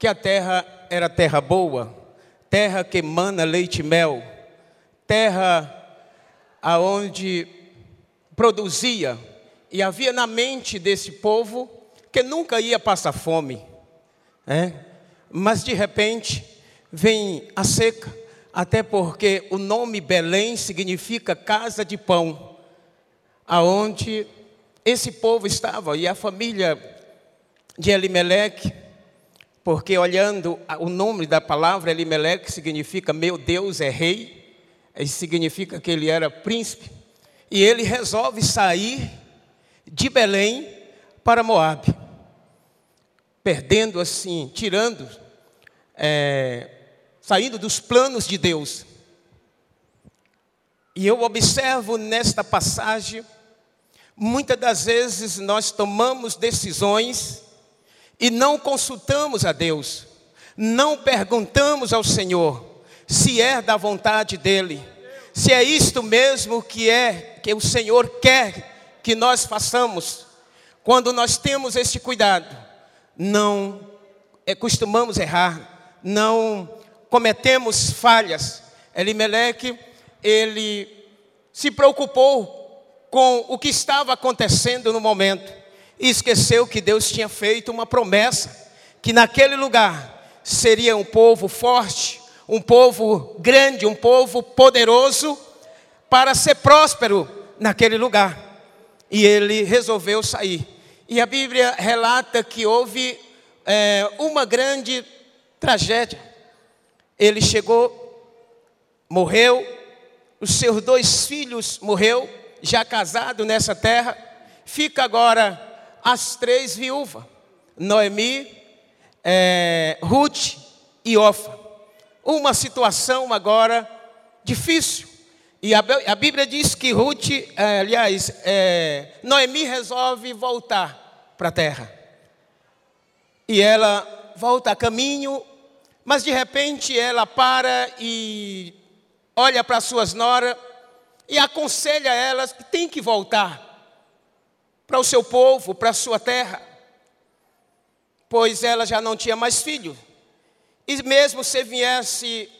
que a terra era terra boa, terra que emana leite e mel, terra aonde produzia e havia na mente desse povo que nunca ia passar fome, né? mas de repente vem a seca, até porque o nome Belém significa casa de pão, aonde esse povo estava e a família de Elimeleque, porque olhando o nome da palavra Elimeleque significa meu Deus é rei, e significa que ele era príncipe, e ele resolve sair de Belém para Moabe, perdendo assim, tirando, é, saindo dos planos de Deus. E eu observo nesta passagem, muitas das vezes nós tomamos decisões e não consultamos a Deus, não perguntamos ao Senhor se é da vontade dEle, se é isto mesmo que é que o Senhor quer que nós façamos. Quando nós temos este cuidado, não é, costumamos errar, não cometemos falhas. Elimeleque, ele se preocupou com o que estava acontecendo no momento e esqueceu que Deus tinha feito uma promessa que naquele lugar seria um povo forte, um povo grande, um povo poderoso para ser próspero naquele lugar. E ele resolveu sair. E a Bíblia relata que houve é, uma grande tragédia. Ele chegou, morreu, os seus dois filhos morreu, já casado nessa terra, fica agora as três viúvas, Noemi, é, Ruth e Ofa. Uma situação agora difícil. E a, a Bíblia diz que Ruth, é, aliás, é, Noemi resolve voltar para a terra. E ela volta a caminho, mas de repente ela para e olha para suas noras e aconselha elas que tem que voltar para o seu povo, para a sua terra, pois ela já não tinha mais filho. E mesmo se viesse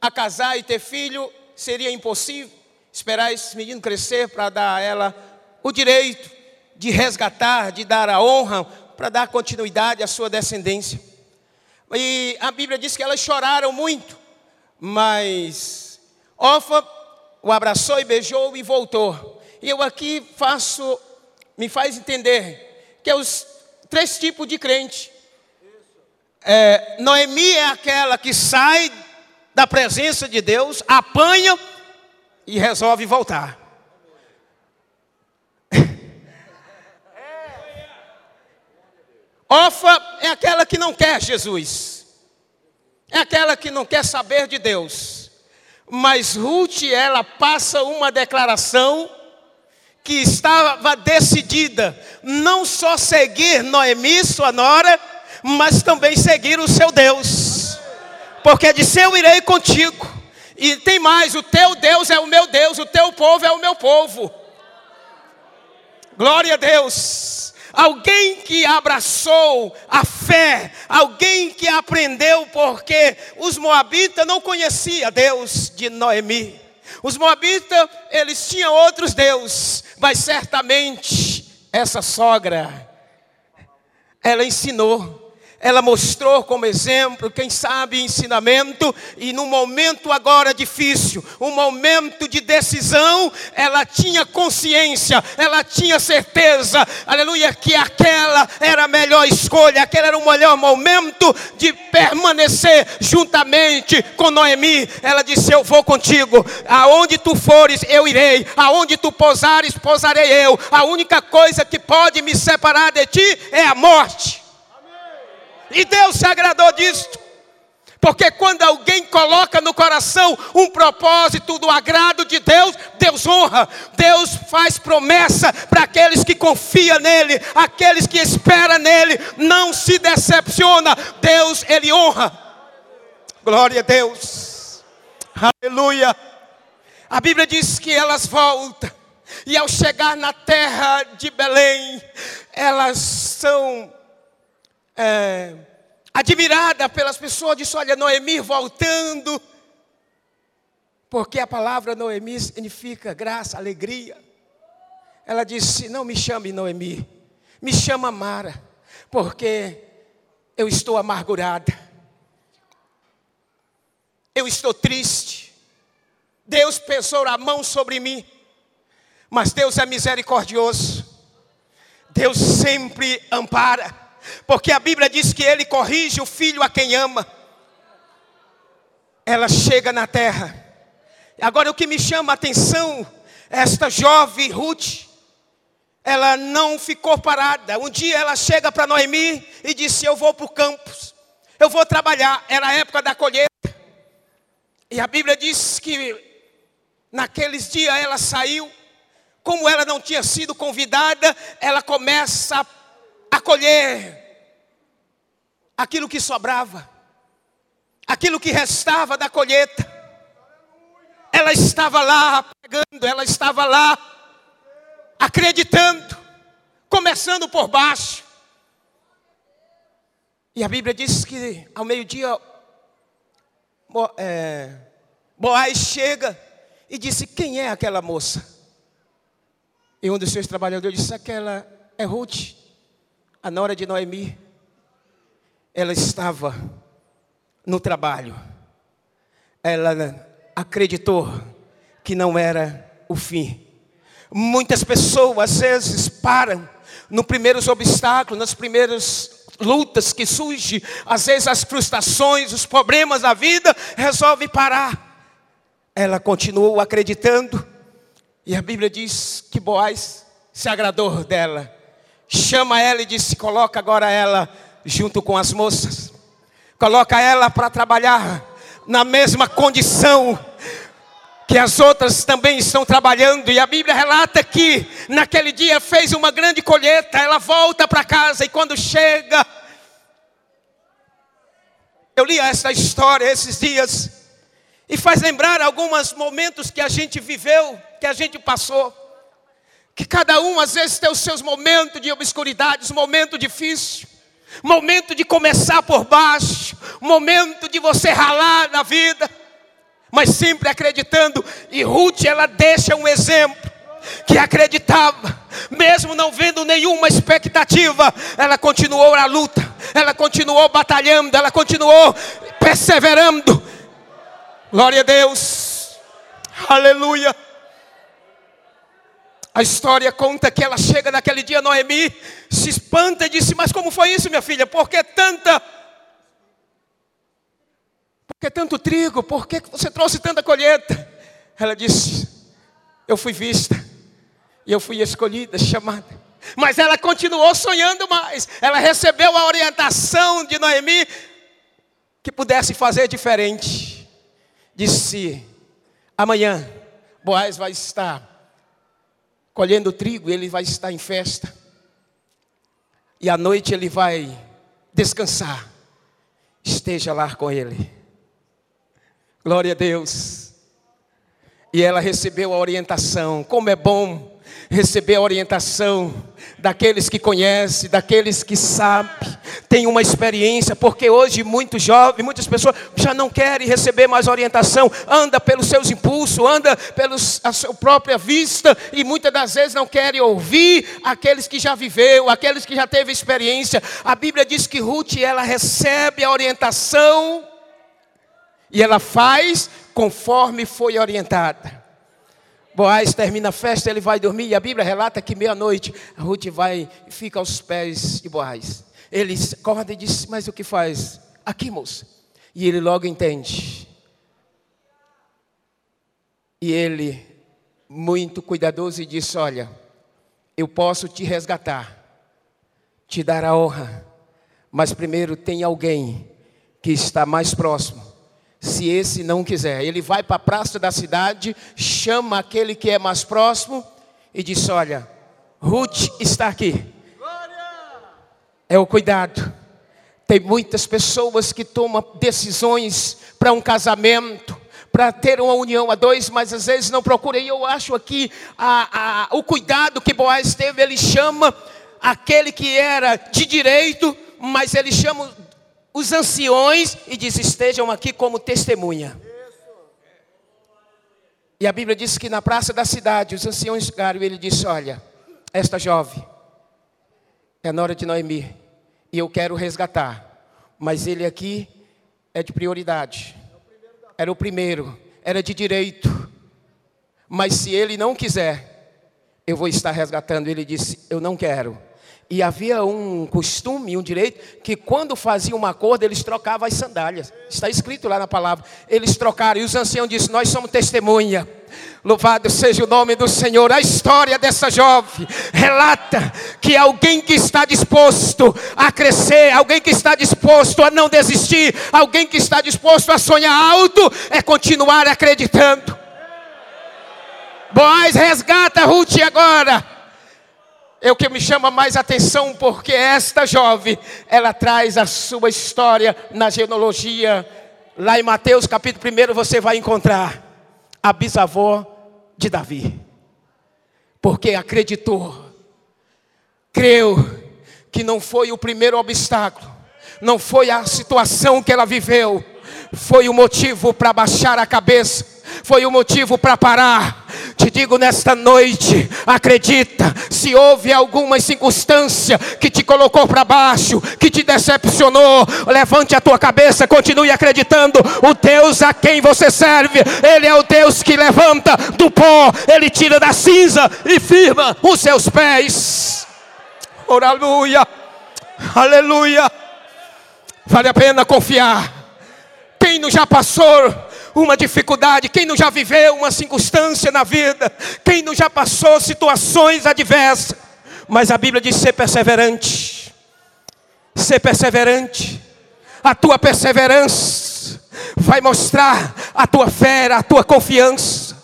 a casar e ter filho, seria impossível esperar esse menino crescer para dar a ela o direito de resgatar, de dar a honra, para dar continuidade à sua descendência. E a Bíblia diz que elas choraram muito, mas Ofa o abraçou e beijou e voltou. E eu aqui faço me faz entender que é os três tipos de crente. É, Noemi é aquela que sai da presença de Deus, apanha e resolve voltar. Ofa é aquela que não quer Jesus, é aquela que não quer saber de Deus. Mas Ruth, ela passa uma declaração que estava decidida não só seguir Noemi, sua nora, mas também seguir o seu Deus. Porque disse: Eu irei contigo. E tem mais: o teu Deus é o meu Deus, o teu povo é o meu povo. Glória a Deus. Alguém que abraçou a fé, alguém que aprendeu, porque os moabitas não conheciam Deus de Noemi. Os moabitas, eles tinham outros deuses, mas certamente essa sogra, ela ensinou ela mostrou como exemplo, quem sabe ensinamento, e no momento agora difícil, um momento de decisão, ela tinha consciência, ela tinha certeza, aleluia, que aquela era a melhor escolha, aquele era o melhor momento de permanecer juntamente com Noemi. Ela disse: Eu vou contigo, aonde tu fores, eu irei, aonde tu pousares, pousarei eu. A única coisa que pode me separar de ti é a morte. E Deus se agradou disto. Porque quando alguém coloca no coração um propósito do agrado de Deus, Deus honra, Deus faz promessa para aqueles que confiam nele, aqueles que esperam nele, não se decepciona, Deus ele honra. Glória a Deus. Aleluia. A Bíblia diz que elas voltam e ao chegar na terra de Belém, elas são é, admirada pelas pessoas, disse: Olha, Noemi voltando. Porque a palavra Noemi significa graça, alegria. Ela disse: Não me chame Noemi, me chama Mara, porque eu estou amargurada, eu estou triste. Deus pesou a mão sobre mim, mas Deus é misericordioso, Deus sempre ampara. Porque a Bíblia diz que ele corrige o filho a quem ama. Ela chega na terra. Agora o que me chama a atenção, esta jovem Ruth, ela não ficou parada. Um dia ela chega para Noemi e disse: Eu vou para o campus, eu vou trabalhar. Era a época da colheita. E a Bíblia diz que naqueles dias ela saiu, como ela não tinha sido convidada, ela começa a acolher aquilo que sobrava, aquilo que restava da colheita. Ela estava lá pegando, ela estava lá acreditando, começando por baixo. E a Bíblia diz que ao meio-dia é, Boaz chega e disse: Quem é aquela moça? E um dos seus trabalhadores disse: Aquela é Ruth a nora de Noemi, ela estava no trabalho. Ela acreditou que não era o fim. Muitas pessoas às vezes param nos primeiros obstáculos, nas primeiras lutas que surgem, às vezes as frustrações, os problemas da vida, resolve parar. Ela continuou acreditando, e a Bíblia diz que Boaz se agradou dela chama ela e disse: coloca agora ela junto com as moças, coloca ela para trabalhar na mesma condição que as outras também estão trabalhando, e a Bíblia relata que naquele dia fez uma grande colheita. Ela volta para casa e quando chega, eu li essa história esses dias, e faz lembrar alguns momentos que a gente viveu, que a gente passou. Que cada um às vezes tem os seus momentos de obscuridade, os momentos difíceis, momento de começar por baixo, momento de você ralar na vida, mas sempre acreditando. E Ruth ela deixa um exemplo que acreditava, mesmo não vendo nenhuma expectativa, ela continuou na luta, ela continuou batalhando, ela continuou perseverando. Glória a Deus, aleluia. A história conta que ela chega naquele dia, Noemi se espanta e disse: Mas como foi isso, minha filha? Por que tanta. Por que tanto trigo? Por que você trouxe tanta colheita? Ela disse: Eu fui vista, e eu fui escolhida, chamada. Mas ela continuou sonhando mais. Ela recebeu a orientação de Noemi que pudesse fazer diferente. Disse: Amanhã, Boaz vai estar colhendo trigo, ele vai estar em festa. E à noite ele vai descansar. Esteja lá com ele. Glória a Deus. E ela recebeu a orientação. Como é bom receber a orientação daqueles que conhecem, daqueles que sabem, tem uma experiência, porque hoje muitos jovens, muitas pessoas já não querem receber mais orientação, anda pelos seus impulsos, anda pela sua própria vista e muitas das vezes não querem ouvir aqueles que já viveu, aqueles que já teve experiência. A Bíblia diz que Ruth ela recebe a orientação e ela faz conforme foi orientada. Boaz termina a festa, ele vai dormir, e a Bíblia relata que meia-noite Ruth vai e fica aos pés de Boaz. Ele acorda e diz: Mas o que faz? Aqui, moça. E ele logo entende. E ele, muito cuidadoso, disse: Olha, eu posso te resgatar, te dar a honra, mas primeiro tem alguém que está mais próximo se esse não quiser. Ele vai para a praça da cidade, chama aquele que é mais próximo e diz: Olha, Ruth está aqui. É o cuidado. Tem muitas pessoas que tomam decisões para um casamento, para ter uma união a dois, mas às vezes não procuram. E eu acho aqui a, a, o cuidado que Boaz teve, ele chama aquele que era de direito, mas ele chama os anciões e diz: estejam aqui como testemunha. E a Bíblia diz que na praça da cidade os anciões chegaram e ele disse: Olha, esta jovem é a nora de Noemi e eu quero resgatar, mas ele aqui é de prioridade. Era o primeiro, era de direito. Mas se ele não quiser, eu vou estar resgatando. Ele disse: Eu não quero. E havia um costume, um direito, que quando faziam uma acordo, eles trocavam as sandálias. Está escrito lá na palavra. Eles trocaram. E os anciãos disseram: Nós somos testemunha. Louvado seja o nome do Senhor. A história dessa jovem relata que alguém que está disposto a crescer, alguém que está disposto a não desistir, alguém que está disposto a sonhar alto, é continuar acreditando. Boaz resgata Ruth agora é o que me chama mais atenção, porque esta jovem, ela traz a sua história na genealogia. Lá em Mateus capítulo 1 você vai encontrar a bisavó de Davi. Porque acreditou, creu que não foi o primeiro obstáculo, não foi a situação que ela viveu, foi o motivo para baixar a cabeça foi o motivo para parar. Te digo nesta noite, acredita, se houve alguma circunstância que te colocou para baixo, que te decepcionou, levante a tua cabeça, continue acreditando. O Deus a quem você serve, Ele é o Deus que levanta do pó, Ele tira da cinza e firma os seus pés. Aleluia, aleluia. Vale a pena confiar. Quem não já passou uma dificuldade, quem não já viveu uma circunstância na vida, quem não já passou situações adversas, mas a Bíblia diz ser perseverante, ser perseverante, a tua perseverança vai mostrar a tua fé, a tua confiança.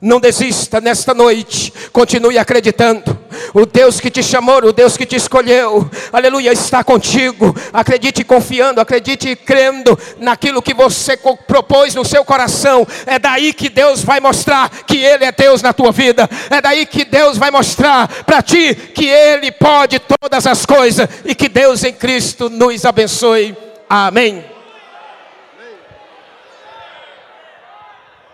Não desista nesta noite, continue acreditando. O Deus que te chamou, o Deus que te escolheu, aleluia, está contigo. Acredite confiando, acredite crendo naquilo que você propôs no seu coração. É daí que Deus vai mostrar que Ele é Deus na tua vida. É daí que Deus vai mostrar para ti que Ele pode todas as coisas e que Deus em Cristo nos abençoe. Amém.